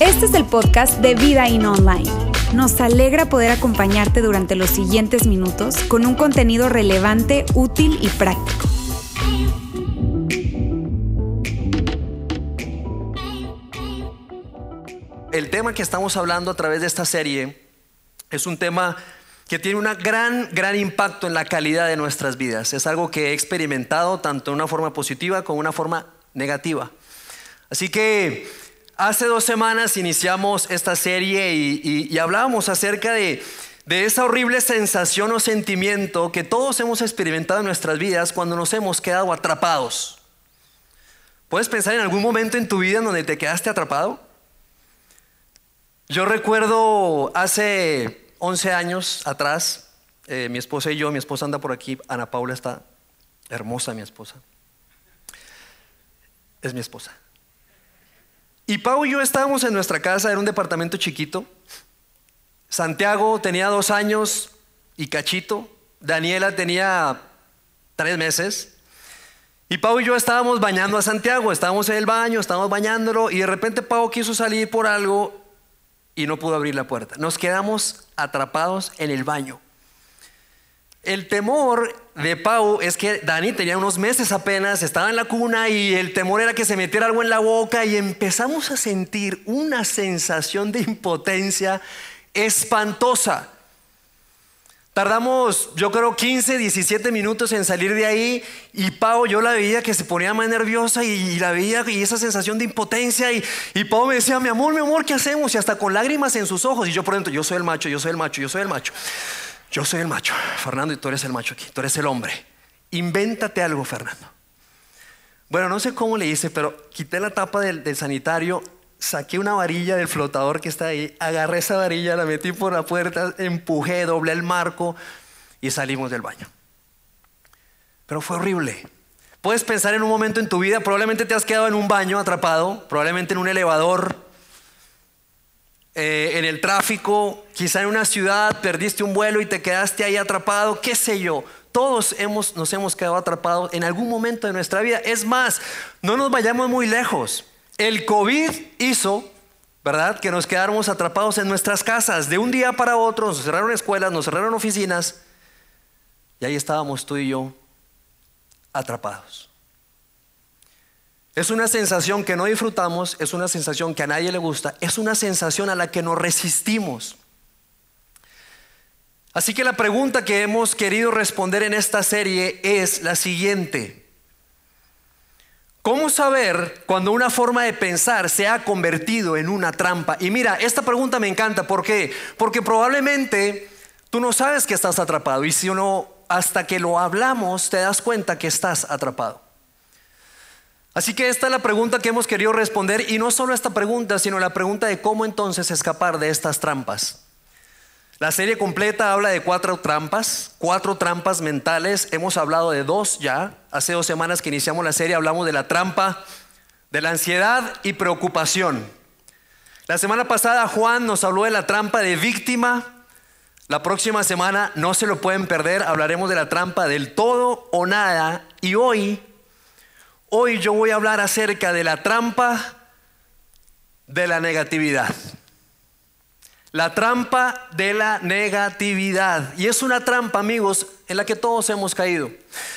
Este es el podcast de Vida In Online. Nos alegra poder acompañarte durante los siguientes minutos con un contenido relevante, útil y práctico. El tema que estamos hablando a través de esta serie es un tema que tiene un gran, gran impacto en la calidad de nuestras vidas. Es algo que he experimentado tanto de una forma positiva como de una forma negativa. Así que hace dos semanas iniciamos esta serie y, hablábamos acerca de, de esa horrible sensación o sentimiento que todos hemos experimentado en nuestras vidas cuando nos hemos quedado atrapados. ¿Puedes pensar en algún momento en tu vida en donde te quedaste atrapado? Yo recuerdo hace 11 años atrás, eh, mi esposa y yo, mi esposa anda por aquí, Ana Paula está hermosa, mi esposa. Es mi esposa. Y Pau y yo estábamos en nuestra casa, era un departamento chiquito. Santiago tenía dos años y cachito. Daniela tenía tres meses. Y Pau y yo estábamos bañando a Santiago, estábamos en el baño, estábamos bañándolo y de repente Pau quiso salir por algo y no pudo abrir la puerta. Nos quedamos atrapados en el baño. El temor de Pau es que Dani tenía unos meses apenas, estaba en la cuna y el temor era que se metiera algo en la boca y empezamos a sentir una sensación de impotencia espantosa. Tardamos, yo creo, 15, 17 minutos en salir de ahí y Pau, yo la veía que se ponía más nerviosa y, la veía y esa sensación de impotencia y, y Pau me decía, mi amor, mi amor, ¿qué hacemos? Y hasta con lágrimas en sus ojos y yo por dentro, yo soy el macho, yo soy el macho, yo soy el macho. Yo soy el macho, Fernando, y tú eres el macho aquí, tú eres el hombre. Invéntate algo, Fernando. Bueno, no sé cómo le hice, pero quité la tapa del, del sanitario saqué una varilla del flotador que está ahí, agarré esa varilla, la metí por la puerta, empujé, doblé el marco y salimos del baño. Pero fue horrible. Puedes pensar en un momento en tu vida, probablemente te has quedado en un baño atrapado, probablemente en un elevador, eh, en el tráfico, quizá en una ciudad, perdiste un vuelo y te quedaste ahí atrapado, qué sé yo. Todos hemos, nos hemos quedado atrapados en algún momento de nuestra vida. Es más, no nos vayamos muy lejos. El COVID hizo, ¿verdad? Que nos quedáramos atrapados en nuestras casas. De un día para otro nos cerraron escuelas, nos cerraron oficinas. Y ahí estábamos tú y yo atrapados. Es una sensación que no disfrutamos, es una sensación que a nadie le gusta, es una sensación a la que nos resistimos. Así que la pregunta que hemos querido responder en esta serie es la siguiente. ¿Cómo saber cuando una forma de pensar se ha convertido en una trampa? Y mira, esta pregunta me encanta. ¿Por qué? Porque probablemente tú no sabes que estás atrapado. Y si uno, hasta que lo hablamos, te das cuenta que estás atrapado. Así que esta es la pregunta que hemos querido responder. Y no solo esta pregunta, sino la pregunta de cómo entonces escapar de estas trampas. La serie completa habla de cuatro trampas, cuatro trampas mentales. Hemos hablado de dos ya. Hace dos semanas que iniciamos la serie hablamos de la trampa de la ansiedad y preocupación. La semana pasada Juan nos habló de la trampa de víctima. La próxima semana no se lo pueden perder, hablaremos de la trampa del todo o nada. Y hoy, hoy yo voy a hablar acerca de la trampa de la negatividad. La trampa de la negatividad. Y es una trampa, amigos, en la que todos hemos caído.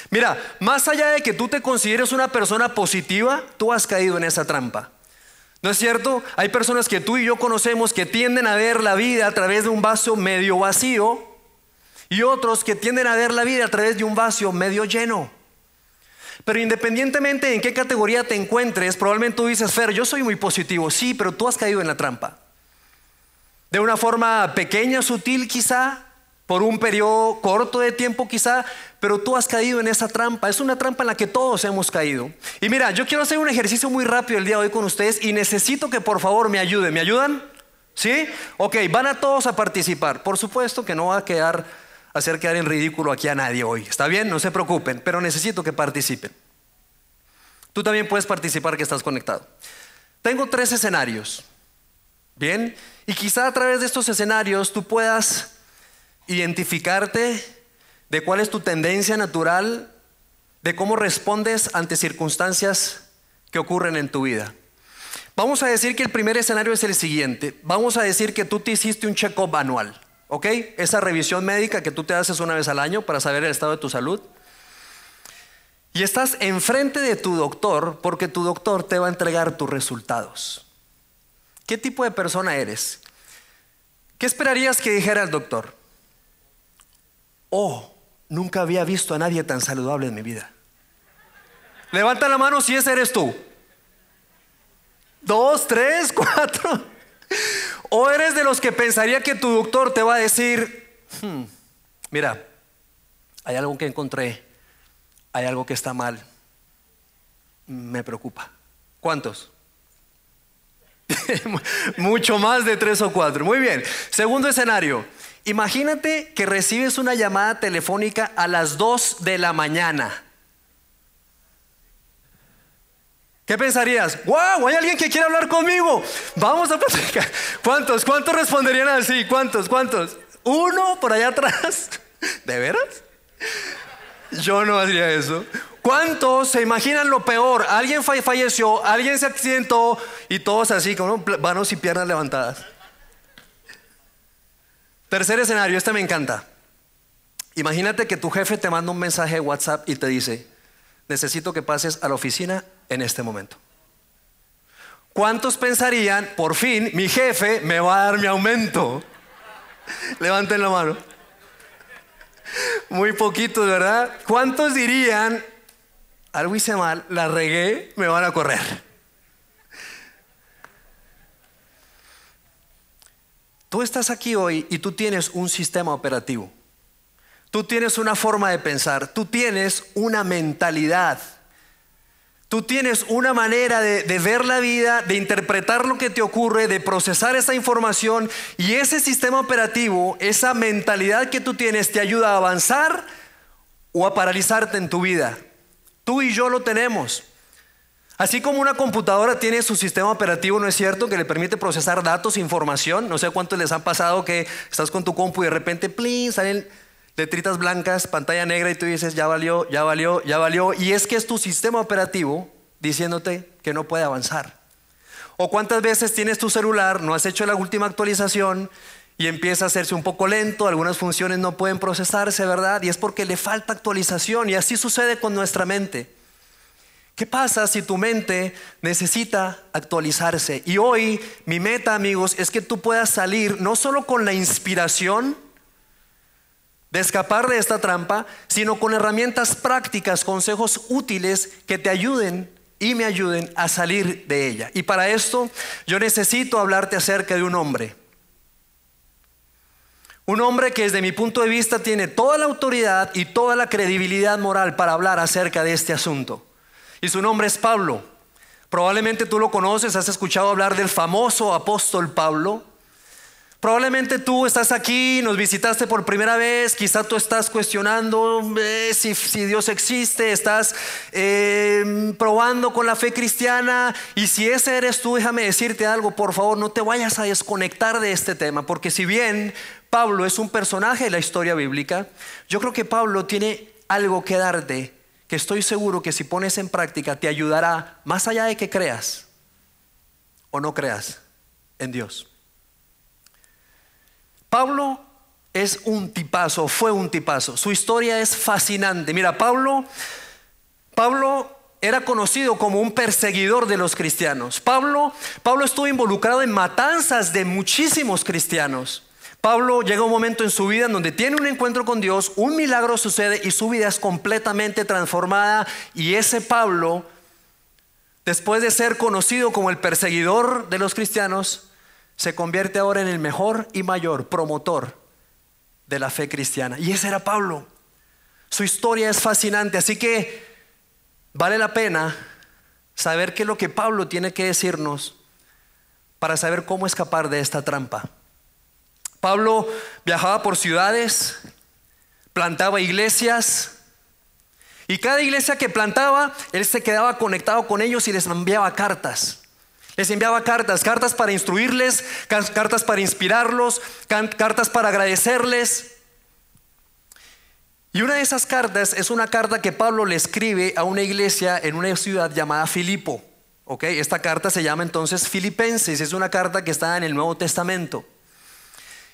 Mira, más allá de que tú te consideres una persona positiva, tú has caído en esa trampa. ¿No es cierto? Hay personas que tú y yo conocemos que tienden a ver la vida a través de un vaso medio vacío y otros que tienden a ver la vida a través de un vaso medio lleno. Pero independientemente en qué categoría te encuentres, probablemente tú dices, Fer, yo soy muy positivo. Sí, pero tú has caído en la trampa de una forma pequeña, sutil quizá, por un periodo corto de tiempo quizá, pero tú has caído en esa trampa. Es una trampa en la que todos hemos caído. Y mira, yo quiero hacer un ejercicio muy rápido el día de hoy con ustedes y necesito que por favor me ayuden. ¿Me ayudan? ¿Sí? Ok, van a todos a participar. Por supuesto que no va a quedar, hacer quedar en ridículo aquí a nadie hoy. ¿Está bien? No se preocupen, pero necesito que participen. Tú también puedes participar que estás conectado. Tengo tres escenarios. Bien, y quizá a través de estos escenarios tú puedas identificarte de cuál es tu tendencia natural, de cómo respondes ante circunstancias que ocurren en tu vida. Vamos a decir que el primer escenario es el siguiente. Vamos a decir que tú te hiciste un check-up anual, ¿ok? Esa revisión médica que tú te haces una vez al año para saber el estado de tu salud. Y estás enfrente de tu doctor porque tu doctor te va a entregar tus resultados. ¿Qué tipo de persona eres? ¿Qué esperarías que dijera el doctor? Oh, nunca había visto a nadie tan saludable en mi vida. Levanta la mano si ese eres tú. Dos, tres, cuatro. O eres de los que pensaría que tu doctor te va a decir, hmm, mira, hay algo que encontré hay algo que está mal. Me preocupa. ¿Cuántos? Mucho más de tres o cuatro. Muy bien. Segundo escenario. Imagínate que recibes una llamada telefónica a las dos de la mañana. ¿Qué pensarías? ¡Wow! Hay alguien que quiere hablar conmigo. Vamos a platicar. ¿Cuántos? ¿Cuántos responderían así? ¿Cuántos? ¿Cuántos? ¿Uno por allá atrás? ¿De veras? Yo no haría eso. ¿Cuántos se imaginan lo peor? Alguien falleció, alguien se accidentó y todos así, con manos y piernas levantadas. Tercer escenario, este me encanta. Imagínate que tu jefe te manda un mensaje de WhatsApp y te dice, necesito que pases a la oficina en este momento. ¿Cuántos pensarían, por fin, mi jefe me va a dar mi aumento? Levanten la mano. Muy poquitos, ¿verdad? ¿Cuántos dirían, algo hice mal, la regué, me van a correr? Tú estás aquí hoy y tú tienes un sistema operativo. Tú tienes una forma de pensar, tú tienes una mentalidad Tú tienes una manera de, ver la vida, de interpretar lo que te ocurre, de procesar esa información y ese sistema operativo, esa mentalidad que tú tienes te ayuda a avanzar o a paralizarte en tu vida. Tú y yo lo tenemos. Así como una computadora tiene su sistema operativo, ¿no es cierto? Que le permite procesar datos, información. No sé cuántos les han pasado que estás con tu compu y de repente, plin, salen letritas blancas, pantalla negra y tú dices, ya valió, ya valió, ya valió. Y es que es tu sistema operativo diciéndote que no puede avanzar. O cuántas veces tienes tu celular, no has hecho la última actualización y empieza a hacerse un poco lento, algunas funciones no pueden procesarse, ¿verdad? Y es porque le falta actualización y así sucede con nuestra mente. ¿Qué pasa si tu mente necesita actualizarse? Y hoy mi meta, amigos, es que tú puedas salir no solo con la inspiración, de escapar de esta trampa, sino con herramientas prácticas, consejos útiles que te ayuden y me ayuden a salir de ella. Y para esto yo necesito hablarte acerca de un hombre. Un hombre que desde mi punto de vista tiene toda la autoridad y toda la credibilidad moral para hablar acerca de este asunto. Y su nombre es Pablo. Probablemente tú lo conoces, has escuchado hablar del famoso apóstol Pablo. Probablemente tú estás aquí, nos visitaste por primera vez, quizá tú estás cuestionando eh, si, Dios existe, estás em, probando con la fe cristiana y si ese eres tú, déjame decirte algo, por favor, no te vayas a desconectar de este tema, porque si bien Pablo es un personaje de la historia bíblica, yo creo que Pablo tiene algo que darte que estoy seguro que si pones en práctica te ayudará más allá de que creas o no creas en Dios. Pablo es un tipazo, fue un tipazo. Su historia es fascinante. Mira, Pablo, Pablo era conocido como un perseguidor de los cristianos. Pablo, Pablo estuvo involucrado en matanzas de muchísimos cristianos. Pablo llega un momento en su vida en donde tiene un encuentro con Dios, un milagro sucede y su vida es completamente transformada. Y ese Pablo, después de ser conocido como el perseguidor de los cristianos, se convierte ahora en el mejor y mayor promotor de la fe cristiana. Y ese era Pablo. Su historia es fascinante, así que vale la pena saber qué es lo que Pablo tiene que decirnos para saber cómo escapar de esta trampa. Pablo viajaba por ciudades, plantaba iglesias, y cada iglesia que plantaba, él se quedaba conectado con ellos y les enviaba cartas. Les enviaba cartas, cartas para instruirles, cartas para inspirarlos, cartas para agradecerles. Y una de esas cartas es una carta que Pablo le escribe a una iglesia en una ciudad llamada Filipo. Esta carta se llama entonces Filipenses, es una carta que está en el Nuevo Testamento.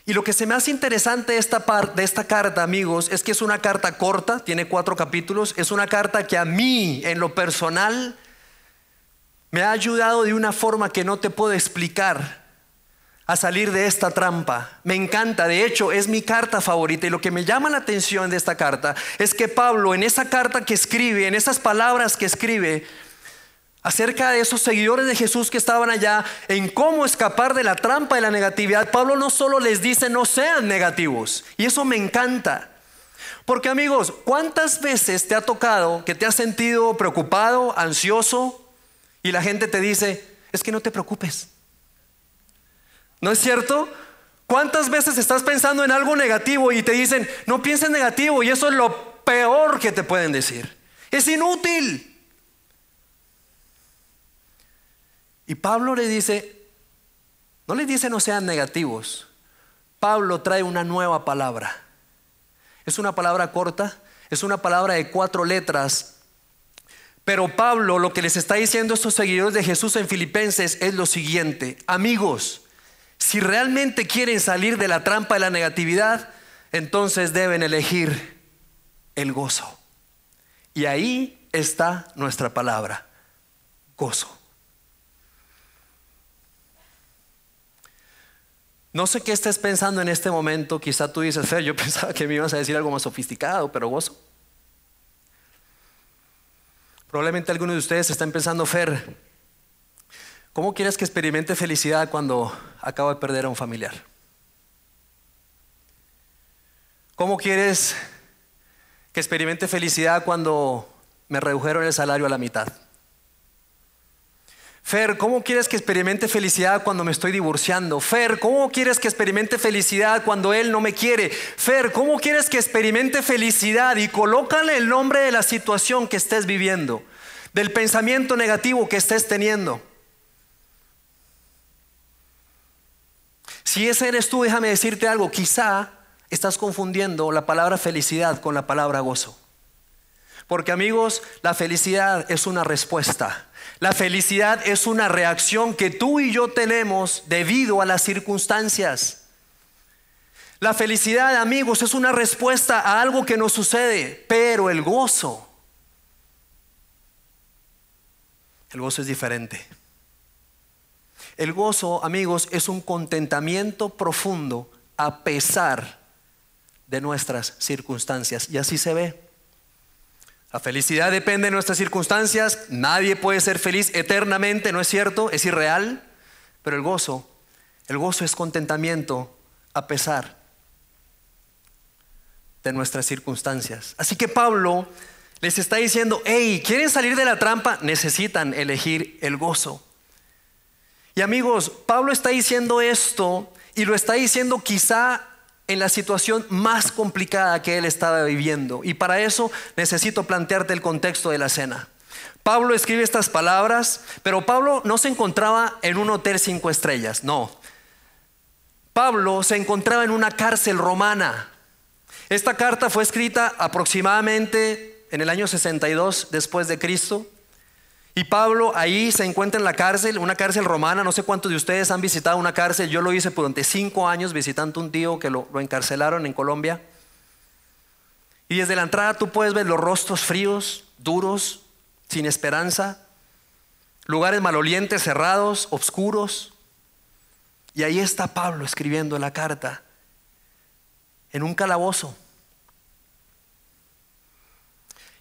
Y lo que se me hace interesante de esta, de esta carta, amigos, es que es una carta corta, tiene cuatro capítulos, es una carta que a mí, en lo personal, me ha ayudado de una forma que no te puedo explicar a salir de esta trampa. Me encanta, de hecho es mi carta favorita y lo que me llama la atención de esta carta es que Pablo en esa carta que escribe, en esas palabras que escribe, acerca de esos seguidores de Jesús que estaban allá, en cómo escapar de la trampa de la negatividad, Pablo no solo les dice no sean negativos, y eso me encanta. Porque amigos, ¿cuántas veces te ha tocado que te has sentido preocupado, ansioso, y la gente te dice, es que no te preocupes? ¿No es cierto? ¿Cuántas veces estás pensando en algo negativo y te dicen, no pienses negativo y eso es lo peor que te pueden decir? Es inútil. Y Pablo le dice, no le dice no sean negativos. Pablo trae una nueva palabra. Es una palabra corta, es una palabra de cuatro letras. Pero Pablo lo que les está diciendo a estos seguidores de Jesús en Filipenses es lo siguiente. Amigos, si realmente quieren salir de la trampa de la negatividad, entonces deben elegir el gozo. Y ahí está nuestra palabra, gozo. No sé qué estés pensando en este momento. Quizá tú dices, Fer, yo pensaba que me ibas a decir algo más sofisticado, pero gozo. Probablemente algunos de ustedes están pensando, Fer, ¿cómo quieres que experimente felicidad cuando acabo de perder a un familiar? ¿Cómo quieres que experimente felicidad cuando me redujeron el salario a la mitad? Fer, ¿cómo quieres que experimente felicidad cuando me estoy divorciando? Fer, ¿cómo quieres que experimente felicidad cuando él no me quiere? Fer, ¿cómo quieres que experimente felicidad? Y colócale el nombre de la situación que estés viviendo, del pensamiento negativo que estés teniendo. Si ese eres tú, déjame decirte algo, quizá estás confundiendo la palabra felicidad con la palabra gozo. Porque amigos, la felicidad es una respuesta. La felicidad es una reacción que tú y yo tenemos debido a las circunstancias. La felicidad, amigos, es una respuesta a algo que nos sucede, pero el gozo, el gozo es diferente. El gozo, amigos, es un contentamiento profundo a pesar de nuestras circunstancias. Y así se ve. La felicidad depende de nuestras circunstancias. Nadie puede ser feliz eternamente, ¿no es cierto? Es irreal. Pero el gozo, el gozo es contentamiento a pesar de nuestras circunstancias. Así que Pablo les está diciendo, hey, ¿quieren salir de la trampa? Necesitan elegir el gozo. Y amigos, Pablo está diciendo esto y lo está diciendo quizá en la situación más complicada que él estaba viviendo. Y para eso necesito plantearte el contexto de la cena. Pablo escribe estas palabras, pero Pablo no se encontraba en un hotel cinco estrellas, no. Pablo se encontraba en una cárcel romana. Esta carta fue escrita aproximadamente en el año 62 después de Cristo. Y Pablo ahí se encuentra en la cárcel, una cárcel romana. No sé cuántos de ustedes han visitado una cárcel. Yo lo hice durante cinco años visitando un tío que lo, encarcelaron en Colombia. Y desde la entrada tú puedes ver los rostros fríos, duros, sin esperanza, lugares malolientes, cerrados, oscuros. Y ahí está Pablo escribiendo la carta en un calabozo.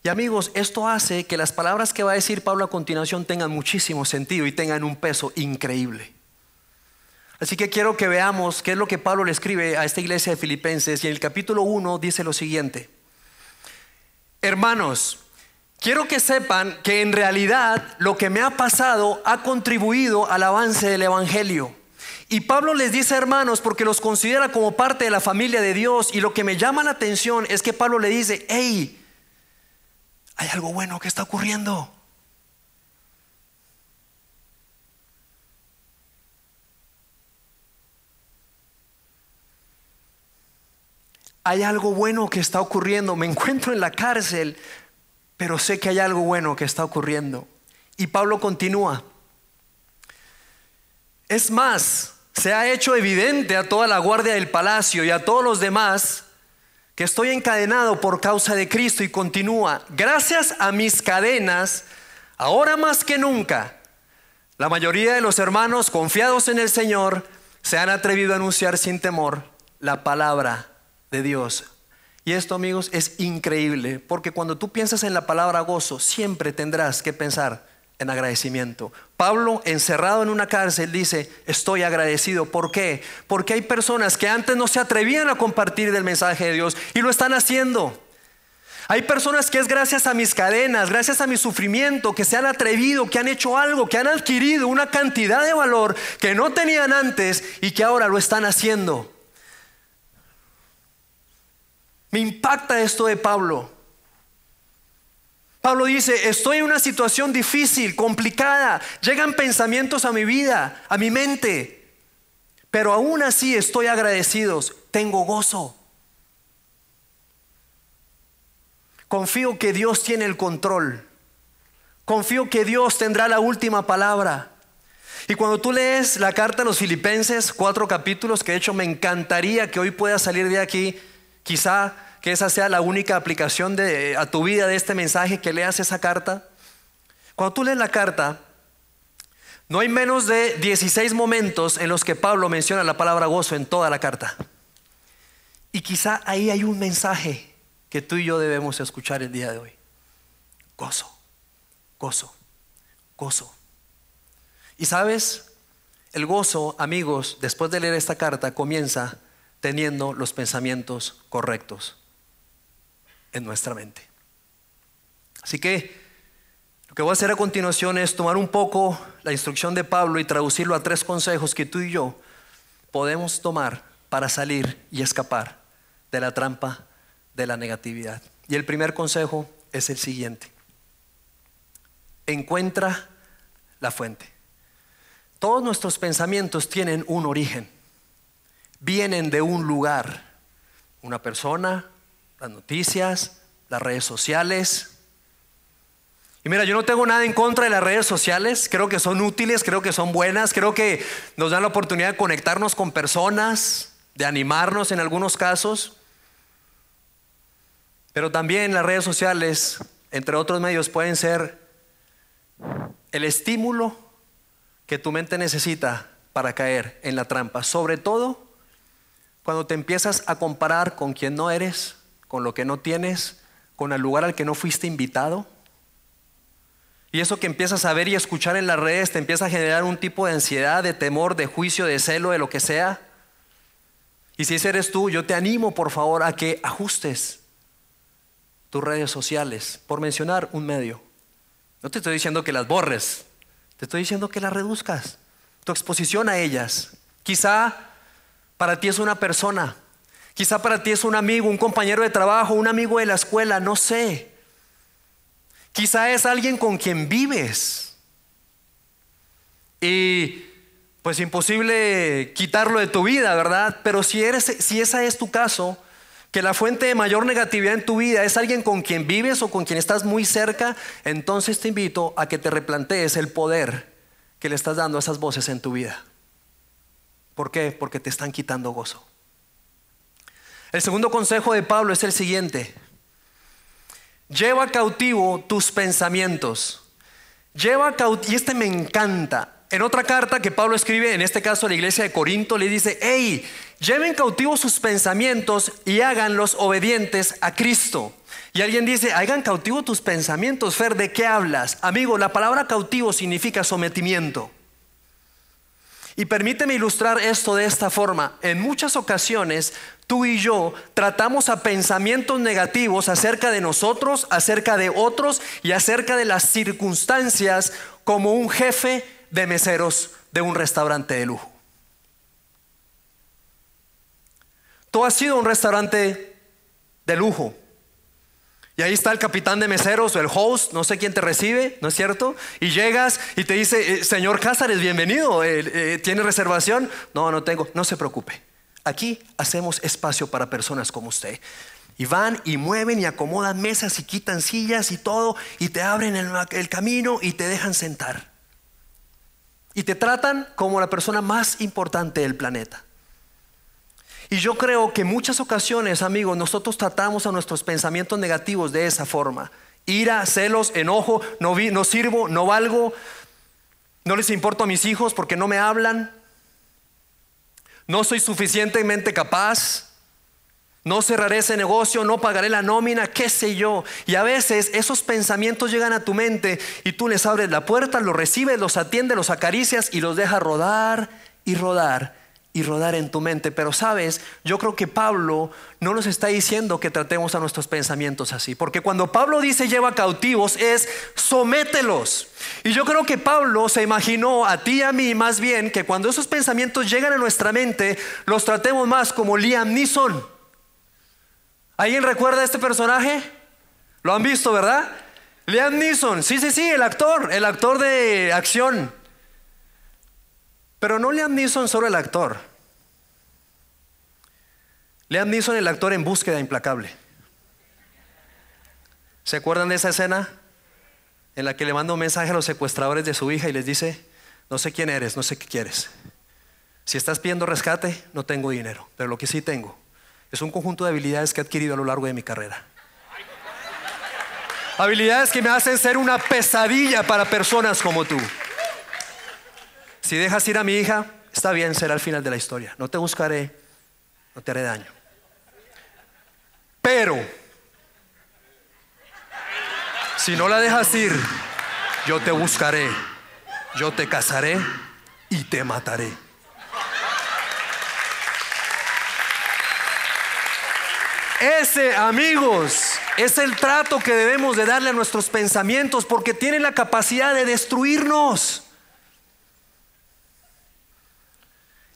Y amigos, esto hace que las palabras que va a decir Pablo a continuación tengan muchísimo sentido y tengan un peso increíble. Así que quiero que veamos qué es lo que Pablo le escribe a esta iglesia de Filipenses y en el capítulo 1 dice lo siguiente. Hermanos, quiero que sepan que en realidad lo que me ha pasado ha contribuido al avance del Evangelio. Y Pablo les dice hermanos porque los considera como parte de la familia de Dios y lo que me llama la atención es que Pablo le dice, hey, hay algo bueno que está ocurriendo. hay algo bueno que está ocurriendo, me encuentro en la cárcel, pero sé que hay algo bueno que está ocurriendo. Y Pablo continúa. Es más, se ha hecho evidente a toda la guardia del palacio y a todos los demás que estoy encadenado por causa de Cristo y continúa, gracias a mis cadenas, ahora más que nunca, la mayoría de los hermanos confiados en el Señor se han atrevido a anunciar sin temor la palabra de Dios. Y esto, amigos, es increíble, porque cuando tú piensas en la palabra gozo, siempre tendrás que pensar en agradecimiento. Pablo, encerrado en una cárcel, dice, estoy agradecido. ¿Por qué? Porque hay personas que antes no se atrevían a compartir del mensaje de Dios y lo están haciendo. Hay personas que es gracias a mis cadenas, gracias a mi sufrimiento, que se han atrevido, que han hecho algo, que han adquirido una cantidad de valor que no tenían antes y que ahora lo están haciendo. Me impacta esto de Pablo. Pablo dice, estoy en una situación difícil, complicada, llegan pensamientos a mi vida, a mi mente, pero aún así estoy agradecido, tengo gozo. Confío que Dios tiene el control. Confío que Dios tendrá la última palabra. Y cuando tú lees la carta a los filipenses, cuatro capítulos, que de hecho me encantaría que hoy puedas salir de aquí, quizá que esa sea la única aplicación de, a tu vida de este mensaje, que leas esa carta. Cuando tú lees la carta, no hay menos de 16 momentos en los que Pablo menciona la palabra gozo en toda la carta. Y quizá ahí hay un mensaje que tú y yo debemos escuchar el día de hoy. Gozo, gozo, gozo. Y sabes, el gozo, amigos, después de leer esta carta, comienza teniendo los pensamientos correctos en nuestra mente. Así que lo que voy a hacer a continuación es tomar un poco la instrucción de Pablo y traducirlo a tres consejos que tú y yo podemos tomar para salir y escapar de la trampa de la negatividad. Y el primer consejo es el siguiente. Encuentra la fuente. Todos nuestros pensamientos tienen un origen. Vienen de un lugar, una persona, las noticias, las redes sociales. Y mira, yo no tengo nada en contra de las redes sociales, creo que son útiles, creo que son buenas, creo que nos dan la oportunidad de conectarnos con personas, de animarnos en algunos casos. Pero también las redes sociales, entre otros medios, pueden ser el estímulo que tu mente necesita para caer en la trampa. Sobre todo cuando te empiezas a comparar con quien no eres, con lo que no tienes, con el lugar al que no fuiste invitado. Y eso que empiezas a ver y escuchar en las redes te empieza a generar un tipo de ansiedad, de temor, de juicio, de celo, de lo que sea. Y si ese eres tú, yo te animo por favor a que ajustes tus redes sociales, por mencionar un medio. No te estoy diciendo que las borres, te estoy diciendo que las reduzcas, tu exposición a ellas. Quizá para ti es una persona, Quizá para ti es un amigo, un compañero de trabajo, un amigo de la escuela, no sé. Quizá es alguien con quien vives. Y pues imposible quitarlo de tu vida, ¿verdad? Pero si eres si esa es tu caso, que la fuente de mayor negatividad en tu vida es alguien con quien vives o con quien estás muy cerca, entonces te invito a que te replantees el poder que le estás dando a esas voces en tu vida. ¿Por qué? Porque te están quitando gozo. El segundo consejo de Pablo es el siguiente. Lleva cautivo tus pensamientos. Lleva cautivo, y este me encanta. En otra carta que Pablo escribe, en este caso a la iglesia de Corinto, le dice, hey, lleven cautivo sus pensamientos y háganlos obedientes a Cristo. Y alguien dice, hagan cautivo tus pensamientos, Fer, ¿de qué hablas? Amigo, la palabra cautivo significa sometimiento. Y permíteme ilustrar esto de esta forma. En muchas ocasiones tú y yo tratamos a pensamientos negativos acerca de nosotros, acerca de otros y acerca de las circunstancias como un jefe de meseros de un restaurante de lujo. Tú has sido un restaurante de lujo. Y ahí está el capitán de meseros o el host, no sé quién te recibe, ¿no es cierto? Y llegas y te dice, eh, señor Cázares, bienvenido, eh, eh, ¿tiene reservación? No, no tengo, no se preocupe. Aquí hacemos espacio para personas como usted. Y van y mueven y acomodan mesas y quitan sillas y todo y te abren el, el, camino y te dejan sentar. Y te tratan como la persona más importante del planeta. Y yo creo que muchas ocasiones, amigos, nosotros tratamos a nuestros pensamientos negativos de esa forma. Ira, celos, enojo, no, vi, no sirvo, no valgo, no les importo a mis hijos porque no me hablan, no soy suficientemente capaz, no cerraré ese negocio, no pagaré la nómina, qué sé yo. Y a veces esos pensamientos llegan a tu mente y tú les abres la puerta, los recibes, los atiendes, los acaricias y los dejas rodar y rodar y rodar en tu mente. Pero sabes, yo creo que Pablo no nos está diciendo que tratemos a nuestros pensamientos así. Porque cuando Pablo dice lleva cautivos es somételos. Y yo creo que Pablo se imaginó a ti y a mí más bien que cuando esos pensamientos llegan a nuestra mente, los tratemos más como Liam Neeson. ¿Alguien recuerda a este personaje? ¿Lo han visto, verdad? Liam Neeson, sí, sí, sí, el actor, el actor de acción. Pero no Liam Neeson solo el actor. Liam Neeson el actor en búsqueda implacable. ¿Se acuerdan de esa escena? En la que le manda un mensaje a los secuestradores de su hija y les dice, no sé quién eres, no sé qué quieres. Si estás pidiendo rescate, no tengo dinero, pero lo que sí tengo es un conjunto de habilidades que he adquirido a lo largo de mi carrera. Habilidades que me hacen ser una pesadilla para personas como tú. Si dejas ir a mi hija, está bien, será el final de la historia. No te buscaré, no te haré daño. Pero, si no la dejas ir, yo te buscaré, yo te casaré y te mataré. Ese, amigos, es el trato que debemos de darle a nuestros pensamientos porque tienen la capacidad de destruirnos.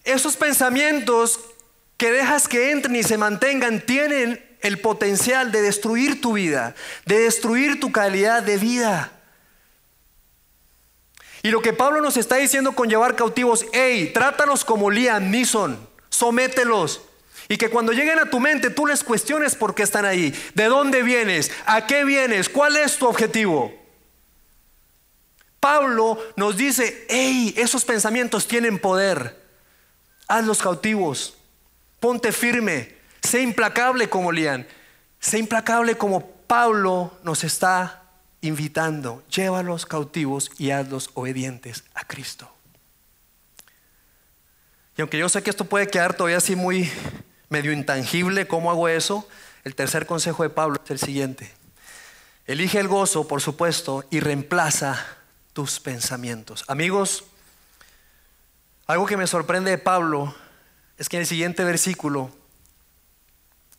Esos pensamientos que dejas que entren y se mantengan tienen el potencial de destruir tu vida, de destruir tu calidad de vida. Y lo que Pablo nos está diciendo con llevar cautivos, hey, trátalos como Liam Neeson, somételos. Y que cuando lleguen a tu mente tú les cuestiones por qué están ahí, de dónde vienes, a qué vienes, cuál es tu objetivo. Pablo nos dice, hey, esos pensamientos tienen poder los cautivos, ponte firme, sé implacable como Lian, sé implacable como Pablo nos está invitando, llévalos cautivos y hazlos obedientes a Cristo. Y aunque yo sé que esto puede quedar todavía así muy medio intangible, ¿cómo hago eso? El tercer consejo de Pablo es el siguiente. Elige el gozo, por supuesto, y reemplaza tus pensamientos. Amigos, algo que me sorprende de Pablo es que en el siguiente versículo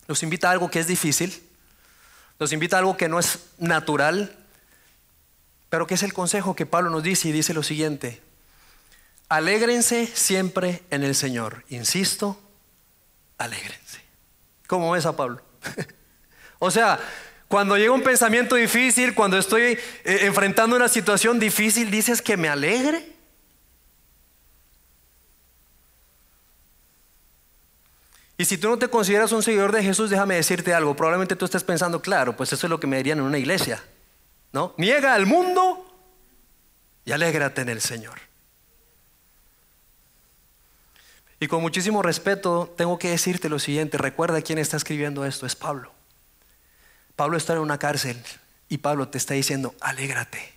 nos invita a algo que es difícil, nos invita a algo que no es natural, pero que es el consejo que Pablo nos dice y dice lo siguiente, alégrense siempre en el Señor, insisto, alégrense. ¿Cómo ves a Pablo? o sea, cuando llega un pensamiento difícil, cuando estoy eh, enfrentando una situación difícil, dices que me alegre. Y si tú no te consideras un seguidor de Jesús, déjame decirte algo. Probablemente tú estés pensando, claro, pues eso es lo que me dirían en una iglesia. ¿No? Niega al mundo y alégrate en el Señor. Y con muchísimo respeto tengo que decirte lo siguiente. Recuerda quién está escribiendo esto. Es Pablo. Pablo está en una cárcel y Pablo te está diciendo, alégrate.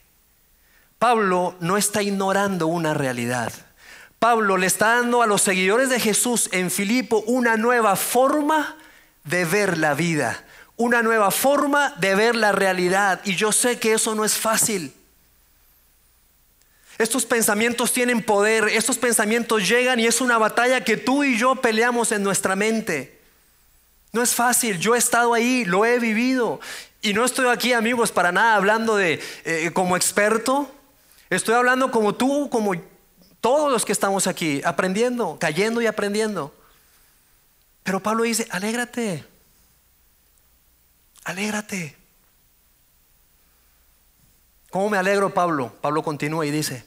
Pablo no está ignorando una realidad. Pablo le está dando a los seguidores de Jesús en Filipo una nueva forma de ver la vida, una nueva forma de ver la realidad. Y yo sé que eso no es fácil. Estos pensamientos tienen poder, estos pensamientos llegan y es una batalla que tú y yo peleamos en nuestra mente. No es fácil, yo he estado ahí, lo he vivido. Y no estoy aquí, amigos, para nada hablando de eh, como experto. Estoy hablando como tú, como todos los que estamos aquí, aprendiendo, cayendo y aprendiendo. Pero Pablo dice, alégrate, alégrate. ¿Cómo me alegro, Pablo? Pablo continúa y dice,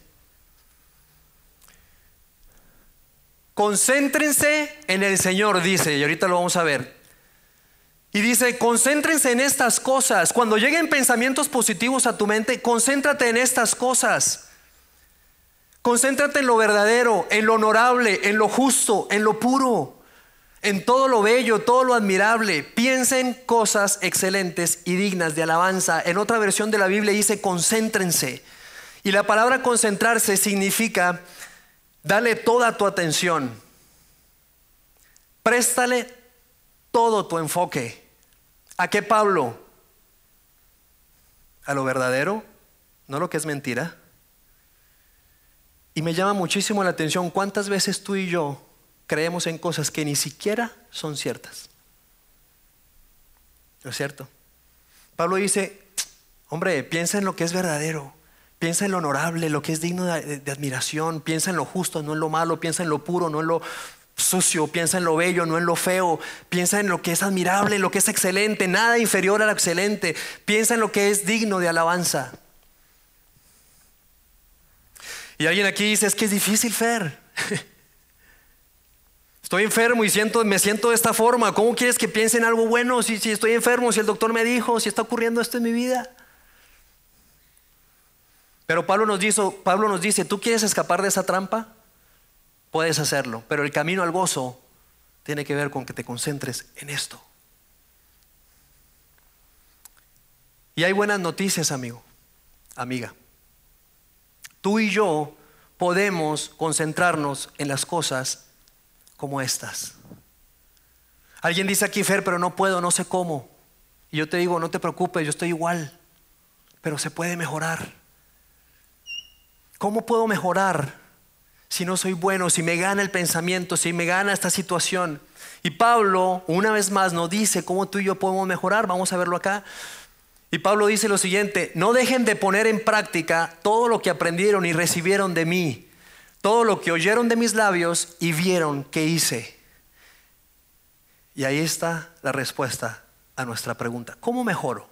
concéntrense en el Señor, dice, y ahorita lo vamos a ver. Y dice, concéntrense en estas cosas. Cuando lleguen pensamientos positivos a tu mente, concéntrate en estas cosas. Concéntrate en lo verdadero, en lo honorable, en lo justo, en lo puro, en todo lo bello, todo lo admirable. Piensa en cosas excelentes y dignas de alabanza. En otra versión de la Biblia dice concéntrense. Y la palabra concentrarse significa dale toda tu atención. Préstale todo tu enfoque. ¿A qué Pablo? ¿A lo verdadero? ¿No lo que es mentira? Y me llama muchísimo la atención cuántas veces tú y yo creemos en cosas que ni siquiera son ciertas. ¿No es cierto? Pablo dice, hombre, piensa en lo que es verdadero, piensa en lo honorable, lo que es digno de, de, admiración, piensa en lo justo, no en lo malo, piensa en lo puro, no en lo sucio, piensa en lo bello, no en lo feo, piensa en lo que es admirable, lo que es excelente, nada inferior a lo excelente, piensa en lo que es digno de alabanza. Y alguien aquí dice, es que es difícil, Fer. Estoy enfermo y siento, me siento de esta forma. ¿Cómo quieres que piense en algo bueno si, estoy enfermo, si el doctor me dijo, si está ocurriendo esto en mi vida? Pero Pablo nos, dice, Pablo nos dice, ¿tú quieres escapar de esa trampa? Puedes hacerlo, pero el camino al gozo tiene que ver con que te concentres en esto. Y hay buenas noticias, amigo, amiga. Tú y yo podemos concentrarnos en las cosas como estas. Alguien dice aquí, Fer, pero no puedo, no sé cómo. Y yo te digo, no te preocupes, yo estoy igual, pero se puede mejorar. ¿Cómo puedo mejorar si no soy bueno, si me gana el pensamiento, si me gana esta situación? Y Pablo, una vez más, nos dice cómo tú y yo podemos mejorar. Vamos a verlo acá. Y Pablo dice lo siguiente, no dejen de poner en práctica todo lo que aprendieron y recibieron de mí, todo lo que oyeron de mis labios y vieron que hice. Y ahí está la respuesta a nuestra pregunta. ¿Cómo mejoro?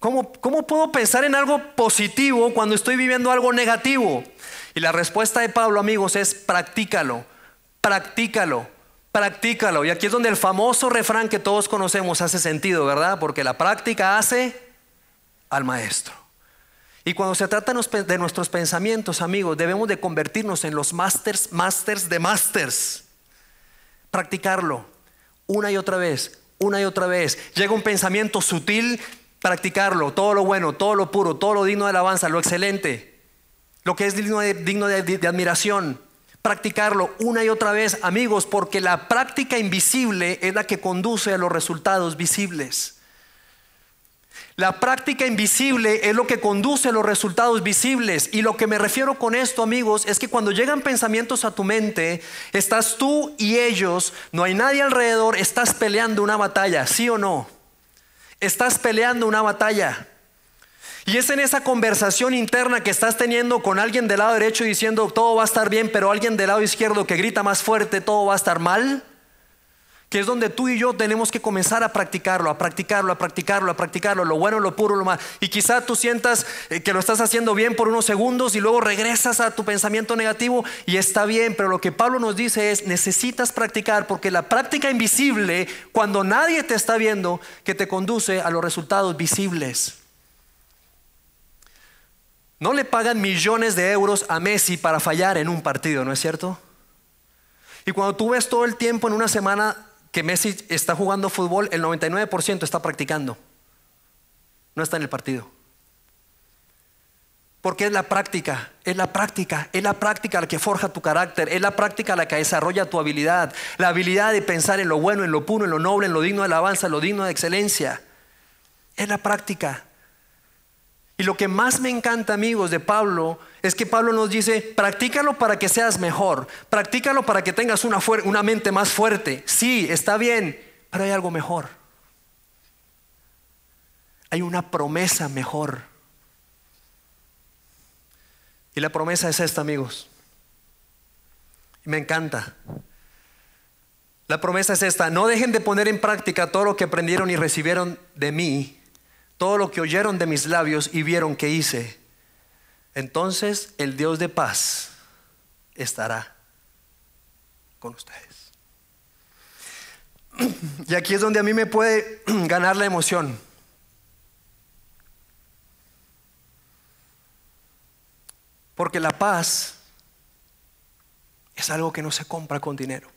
¿Cómo, ¿Cómo, puedo pensar en algo positivo cuando estoy viviendo algo negativo? Y la respuesta de Pablo, amigos, es practícalo, practícalo. Practícalo. Y aquí es donde el famoso refrán que todos conocemos hace sentido, ¿verdad? Porque la práctica hace al maestro. Y cuando se trata de nuestros pensamientos, amigos, debemos de convertirnos en los masters, masters de masters. Practicarlo una y otra vez, una y otra vez. Llega un pensamiento sutil, practicarlo. Todo lo bueno, todo lo puro, todo lo digno de alabanza, lo excelente, lo que es digno de, admiración practicarlo una y otra vez, amigos, porque la práctica invisible es la que conduce a los resultados visibles. La práctica invisible es lo que conduce a los resultados visibles. Y lo que me refiero con esto, amigos, es que cuando llegan pensamientos a tu mente, estás tú y ellos, no hay nadie alrededor, estás peleando una batalla, ¿sí o no? Estás peleando una batalla. Y es en esa conversación interna que estás teniendo con alguien del lado derecho diciendo todo va a estar bien, pero alguien del lado izquierdo que grita más fuerte todo va a estar mal, que es donde tú y yo tenemos que comenzar a practicarlo, a practicarlo, a practicarlo, a practicarlo, lo bueno, lo puro, lo malo. Y quizá tú sientas eh, que lo estás haciendo bien por unos segundos y luego regresas a tu pensamiento negativo y está bien, pero lo que Pablo nos dice es necesitas practicar porque la práctica invisible, cuando nadie te está viendo, que te conduce a los resultados visibles. No le pagan millones de euros a Messi para fallar en un partido, ¿no es cierto? Y cuando tú ves todo el tiempo en una semana que Messi está jugando fútbol, el 99% está practicando. No está en el partido. Porque es la práctica, es la práctica, es la práctica la que forja tu carácter, es la práctica la que desarrolla tu habilidad, la habilidad de pensar en lo bueno, en lo puro, en lo noble, en lo digno de alabanza, en lo digno de excelencia. Es la práctica. Y lo que más me encanta, amigos, de Pablo es que Pablo nos dice, practícalo para que seas mejor, practícalo para que tengas una, mente más fuerte. Sí, está bien, pero hay algo mejor. Hay una promesa mejor. Y la promesa es esta, amigos. Y me encanta. La promesa es esta, no dejen de poner en práctica todo lo que aprendieron y recibieron de mí todo lo que oyeron de mis labios y vieron que hice, entonces el Dios de paz estará con ustedes. Y aquí es donde a mí me puede ganar la emoción. Porque la paz es algo que no se compra con dinero.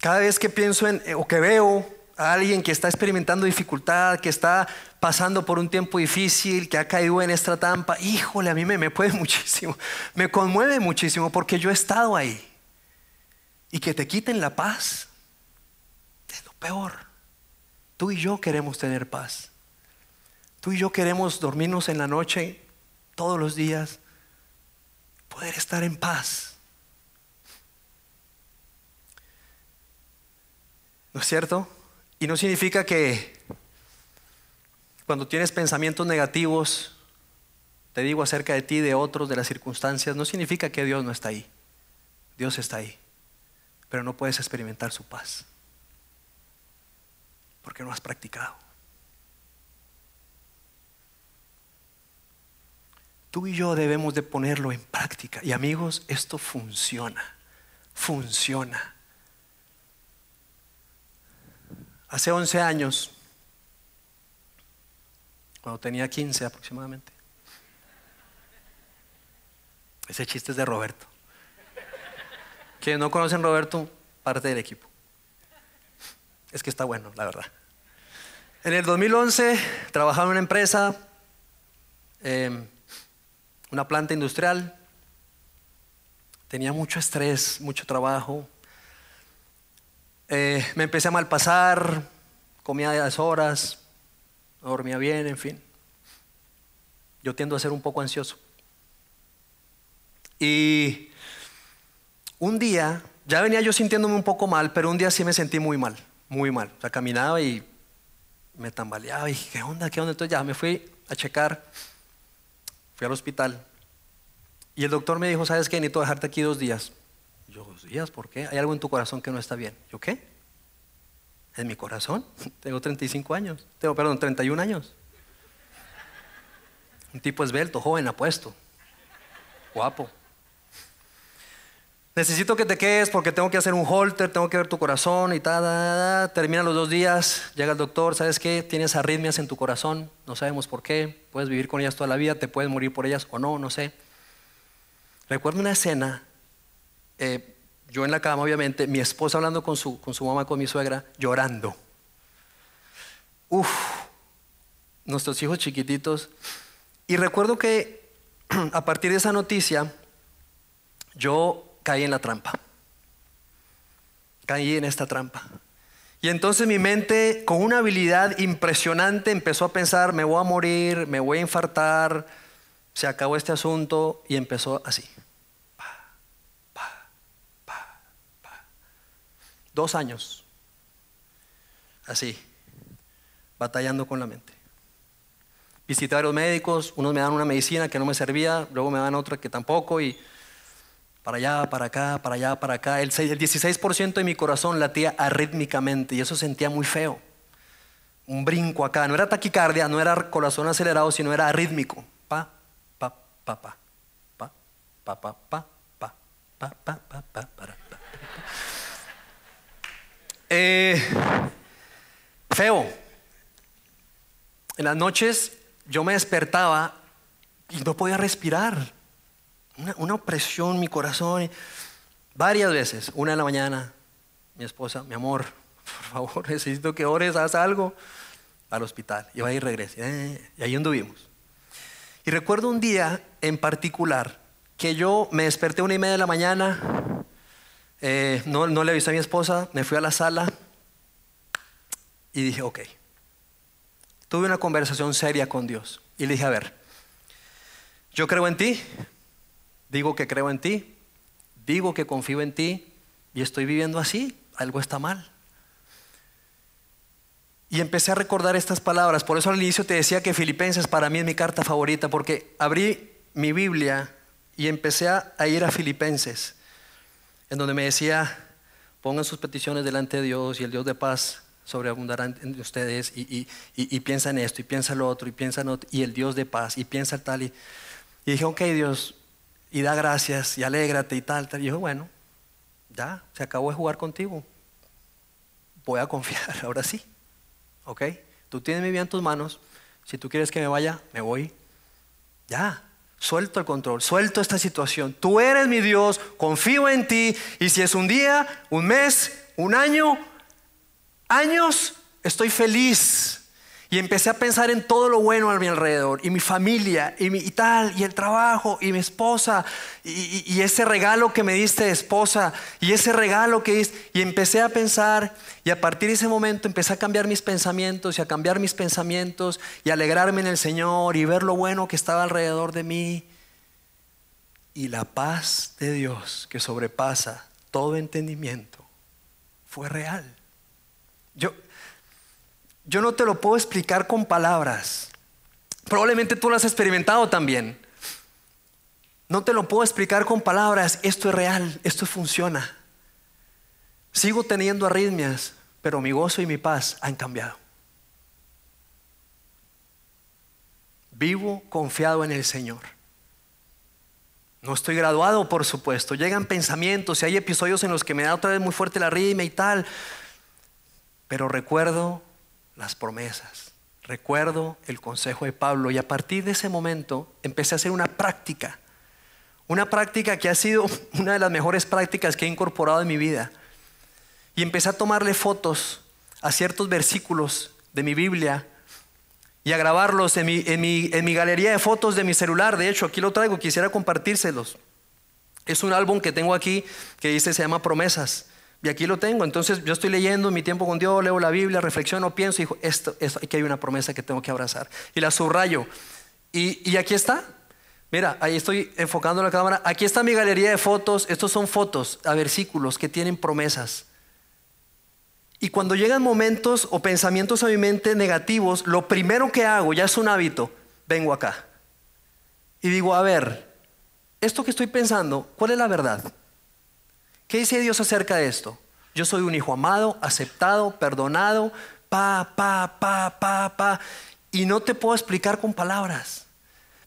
Cada vez que pienso en o que veo a alguien que está experimentando dificultad, que está pasando por un tiempo difícil, que ha caído en esta trampa, híjole, a mí me, me puede muchísimo, me conmueve muchísimo porque yo he estado ahí. Y que te quiten la paz es lo peor. Tú y yo queremos tener paz. Tú y yo queremos dormirnos en la noche todos los días, poder estar en paz. ¿No es cierto? Y no significa que cuando tienes pensamientos negativos, te digo acerca de ti, de otros, de las circunstancias, no significa que Dios no está ahí. Dios está ahí. Pero no puedes experimentar su paz. Porque no has practicado. Tú y yo debemos de ponerlo en práctica. Y amigos, esto funciona. Funciona. Hace 11 años, cuando tenía 15 aproximadamente, ese chiste es de Roberto. Quienes no conocen Roberto, parte del equipo. Es que está bueno, la verdad. En el 2011 trabajaba en una empresa, em, una planta industrial. Tenía mucho estrés, mucho trabajo, eh, me empecé a malpasar, comía a las horas, no dormía bien, en fin. Yo tiendo a ser un poco ansioso. Y un día, ya venía yo sintiéndome un poco mal, pero un día sí me sentí muy mal, muy mal. O sea, caminaba y me tambaleaba y dije, ¿qué onda? ¿Qué onda? Entonces ya me fui a checar, fui al hospital y el doctor me dijo, ¿sabes qué? Necesito dejarte aquí dos días. Yo, días, ¿por qué? Hay algo en tu corazón que no está bien. ¿Yo qué? ¿En mi corazón? Tengo 35 años. Tengo, perdón, 31 años. Un tipo esbelto, joven, apuesto. Guapo. Necesito que te quedes porque tengo que hacer un holter, tengo que ver tu corazón y tal. Termina los dos días, llega el doctor, ¿sabes qué? Tienes arritmias en tu corazón, no sabemos por qué. Puedes vivir con ellas toda la vida, te puedes morir por ellas o no, no sé. Recuerdo una escena eh, yo en la cama, obviamente, mi esposa hablando con su, con su mamá, con mi suegra, llorando. Uf, nuestros hijos chiquititos. Y recuerdo que a partir de esa noticia, yo caí en la trampa. Caí en esta trampa. Y entonces mi mente, con una habilidad impresionante, empezó a pensar, me voy a morir, me voy a infartar, se acabó este asunto y empezó así. Dos años. Así, batallando con la mente. Visité a los médicos, unos me dan una medicina que no me servía, luego me dan otra que tampoco, y para allá, para acá, para allá, para acá. El 16% de mi corazón latía arrítmicamente y eso sentía muy feo. Un brinco acá, no era taquicardia, no era corazón acelerado, sino era arrítmico. Pa, pa, pa, pa, pa, pa, pa, pa, pa, pa, pa, pa, pa. Eh, feo. En las noches yo me despertaba y no podía respirar. Una, opresión en mi corazón. Varias veces, una en la mañana, mi esposa, mi amor, por favor, necesito que ores, haz algo. Al hospital. Y va y regresa. Eh, y ahí anduvimos. Y recuerdo un día en particular que yo me desperté una y media de la mañana, eh, no, no le avisé a mi esposa, me fui a la sala y dije, ok. Tuve una conversación seria con Dios y le dije, a ver, yo creo en ti, digo que creo en ti, digo que confío en ti y estoy viviendo así, algo está mal. Y empecé a recordar estas palabras, por eso al inicio te decía que Filipenses para mí es mi carta favorita, porque abrí mi Biblia y empecé a ir a Filipenses en donde me decía, pongan sus peticiones delante de Dios y el Dios de paz sobreabundará en ustedes y, piensa en esto y piensa en lo otro y piensa en otro, y el Dios de paz y piensa tal y, y dije, ok Dios, y da gracias y alégrate y tal, tal. Y yo, bueno, ya, se acabó de jugar contigo. Voy a confiar, ahora sí. ¿Ok? Tú tienes mi vida en tus manos. Si tú quieres que me vaya, me voy. Ya, suelto el control, suelto esta situación. Tú eres mi Dios, confío en ti. Y si es un día, un mes, un año, años, estoy feliz y empecé a pensar en todo lo bueno a mi alrededor, y mi familia, y, mi, y tal, y el trabajo, y mi esposa, y, ese regalo que me diste esposa, y ese regalo que diste. Y empecé a pensar, y a partir de ese momento empecé a cambiar mis pensamientos, y a cambiar mis pensamientos, y alegrarme en el Señor, y ver lo bueno que estaba alrededor de mí. Y la paz de Dios que sobrepasa todo entendimiento fue real. Yo, yo no te lo puedo explicar con palabras. Probablemente tú lo has experimentado también. No te lo puedo explicar con palabras. Esto es real, esto funciona. Sigo teniendo arritmias, pero mi gozo y mi paz han cambiado. Vivo confiado en el Señor. No estoy graduado, por supuesto. Llegan pensamientos y hay episodios en los que me da otra vez muy fuerte la arritmia y tal. Pero recuerdo las promesas. Recuerdo el consejo de Pablo y a partir de ese momento empecé a hacer una práctica. Una práctica que ha sido una de las mejores prácticas que he incorporado en mi vida. Y empecé a tomarle fotos a ciertos versículos de mi Biblia y a grabarlos en mi, en mi, en mi galería de fotos de mi celular. De hecho, aquí lo traigo, quisiera compartírselos. Es un álbum que tengo aquí que dice, se llama Promesas. Y aquí lo tengo. Entonces yo estoy leyendo mi tiempo con Dios, leo la Biblia, reflexiono, pienso y digo, esto, esto, aquí hay una promesa que tengo que abrazar. Y la subrayo. Y, y aquí está. Mira, ahí estoy enfocando la cámara. Aquí está mi galería de fotos. Estos son fotos a versículos que tienen promesas. Y cuando llegan momentos o pensamientos a mi mente negativos, lo primero que hago, ya es un hábito, vengo acá. Y digo, a ver, esto que estoy pensando, ¿cuál es la verdad? ¿Qué dice Dios acerca de esto? Yo soy un hijo amado, aceptado, perdonado, pa, pa, pa, pa, pa. Y no te puedo explicar con palabras.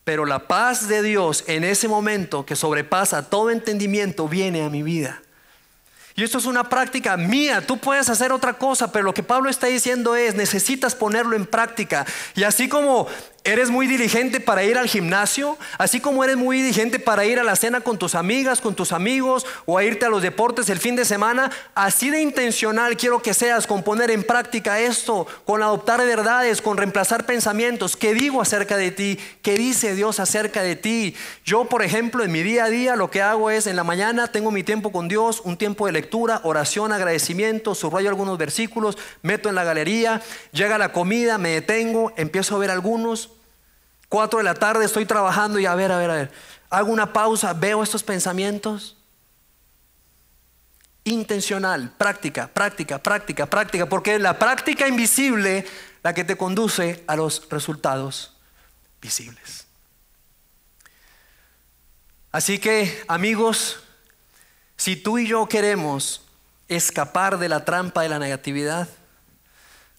Pero la paz de Dios en ese momento que sobrepasa todo entendimiento viene a mi vida. Y esto es una práctica mía. Tú puedes hacer otra cosa, pero lo que Pablo está diciendo es, necesitas ponerlo en práctica. Y así como Eres muy diligente para ir al gimnasio, así como eres muy diligente para ir a la cena con tus amigas, con tus amigos o a irte a los deportes el fin de semana. Así de intencional quiero que seas con poner en práctica esto, con adoptar verdades, con reemplazar pensamientos. ¿Qué digo acerca de ti? ¿Qué dice Dios acerca de ti? Yo, por ejemplo, en mi día a día lo que hago es en la mañana tengo mi tiempo con Dios, un tiempo de lectura, oración, agradecimiento, subrayo algunos versículos, meto en la galería, llega la comida, me detengo, empiezo a ver algunos 4 de la tarde estoy trabajando y a ver, a ver, a ver, hago una pausa, veo estos pensamientos. Intencional, práctica, práctica, práctica, práctica, porque es la práctica invisible la que te conduce a los resultados visibles. Así que, amigos, si tú y yo queremos escapar de la trampa de la negatividad,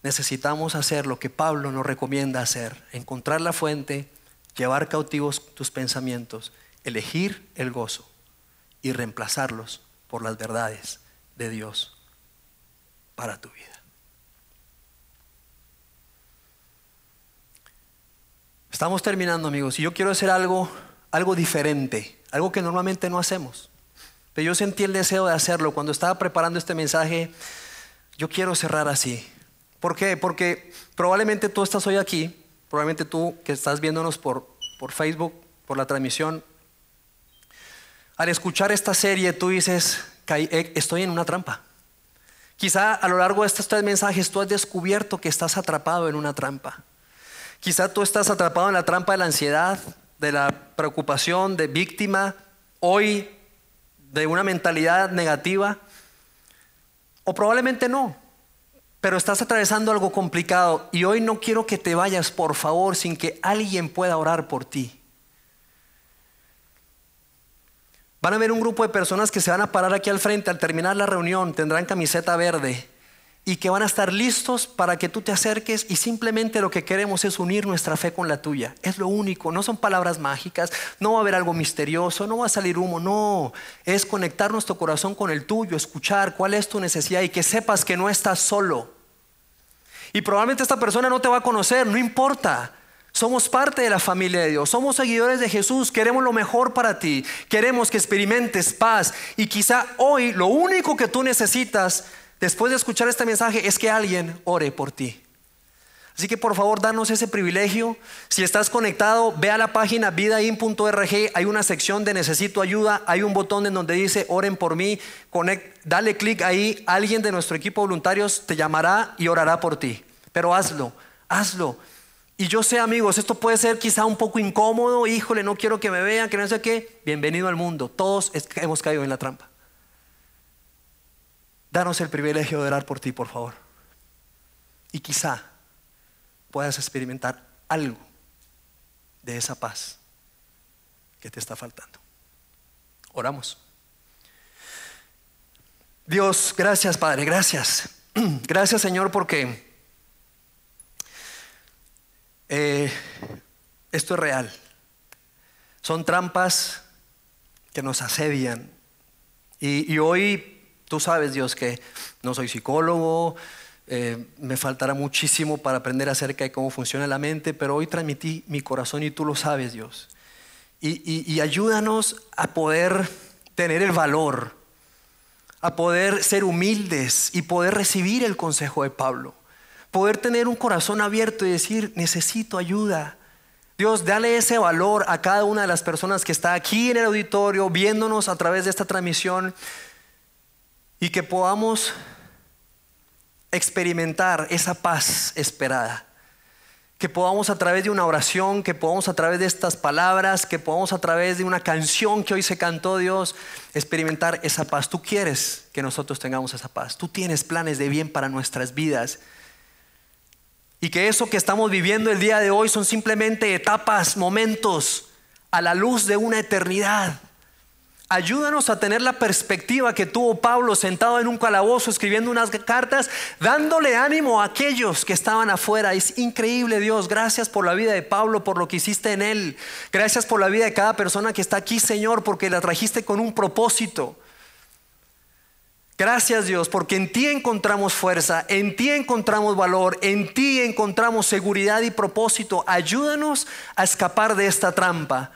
necesitamos hacer lo que Pablo nos recomienda hacer, encontrar la fuente, llevar cautivos tus pensamientos, elegir el gozo y reemplazarlos por las verdades de Dios para tu vida. Estamos terminando, amigos, y yo quiero hacer algo, algo diferente, algo que normalmente no hacemos. Pero yo sentí el deseo de hacerlo cuando estaba preparando este mensaje. Yo quiero cerrar así. ¿Por qué? Porque probablemente tú estás hoy aquí, probablemente tú que estás viéndonos por, por Facebook, por la transmisión, al escuchar esta serie tú dices, eh, estoy en una trampa. Quizá a lo largo de estos tres mensajes tú has descubierto que estás atrapado en una trampa. Quizá tú estás atrapado en la trampa de la ansiedad, de la preocupación, de víctima, hoy de una mentalidad negativa. O probablemente no pero estás atravesando algo complicado y hoy no quiero que te vayas, por favor, sin que alguien pueda orar por ti. Van a ver un grupo de personas que se van a parar aquí al frente al terminar la reunión, tendrán camiseta verde y que van a estar listos para que tú te acerques y simplemente lo que queremos es unir nuestra fe con la tuya. Es lo único, no son palabras mágicas, no va a haber algo misterioso, no va a salir humo, no, es conectar nuestro corazón con el tuyo, escuchar cuál es tu necesidad y que sepas que no estás solo. Y probablemente esta persona no te va a conocer, no importa. Somos parte de la familia de Dios, somos seguidores de Jesús, queremos lo mejor para ti, queremos que experimentes paz y quizá hoy lo único que tú necesitas después de escuchar este mensaje es que alguien ore por ti. Así que por favor, danos ese privilegio. Si estás conectado, ve a la página vidain.org, hay una sección de necesito ayuda, hay un botón en donde dice oren por mí, dale clic ahí, alguien de nuestro equipo de voluntarios te llamará y orará por ti. Pero hazlo, hazlo. Y yo sé, amigos, esto puede ser quizá un poco incómodo, híjole, no quiero que me vean, que no sé qué. Bienvenido al mundo, todos hemos caído en la trampa. Danos el privilegio de orar por ti, por favor. Y quizá puedas experimentar algo de esa paz que te está faltando. Oramos. Dios, gracias Padre, gracias. Gracias Señor porque eh, esto es real. Son trampas que nos asedian. y hoy Tú sabes, Dios, que no soy psicólogo, eh, me faltará muchísimo para aprender acerca de cómo funciona la mente, pero hoy transmití mi corazón y tú lo sabes, Dios. Y, ayúdanos a poder tener el valor, a poder ser humildes y poder recibir el consejo de Pablo. Poder tener un corazón abierto y decir, necesito ayuda. Dios, dale ese valor a cada una de las personas que está aquí en el auditorio, viéndonos a través de esta transmisión y que podamos experimentar esa paz esperada. Que podamos a través de una oración, que podamos a través de estas palabras, que podamos a través de una canción que hoy se cantó Dios, experimentar esa paz. Tú quieres que nosotros tengamos esa paz. Tú tienes planes de bien para nuestras vidas. Y que eso que estamos viviendo el día de hoy son simplemente etapas, momentos a la luz de una eternidad. Ayúdanos a tener la perspectiva que tuvo Pablo sentado en un calabozo escribiendo unas cartas, dándole ánimo a aquellos que estaban afuera. Es increíble Dios, gracias por la vida de Pablo, por lo que hiciste en él. Gracias por la vida de cada persona que está aquí, Señor, porque la trajiste con un propósito. Gracias Dios, porque en ti encontramos fuerza, en ti encontramos valor, en ti encontramos seguridad y propósito. Ayúdanos a escapar de esta trampa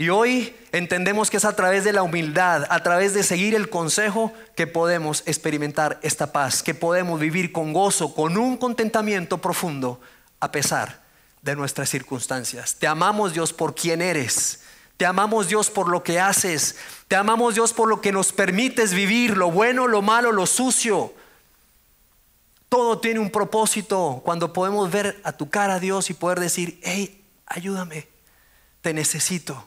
y hoy entendemos que es a través de la humildad, a través de seguir el consejo, que podemos experimentar esta paz, que podemos vivir con gozo, con un contentamiento profundo, a pesar de nuestras circunstancias. Te amamos Dios por quien eres. Te amamos Dios por lo que haces. Te amamos Dios por lo que nos permites vivir, lo bueno, lo malo, lo sucio. Todo tiene un propósito cuando podemos ver a tu cara, Dios, y poder decir, hey, ayúdame, te necesito.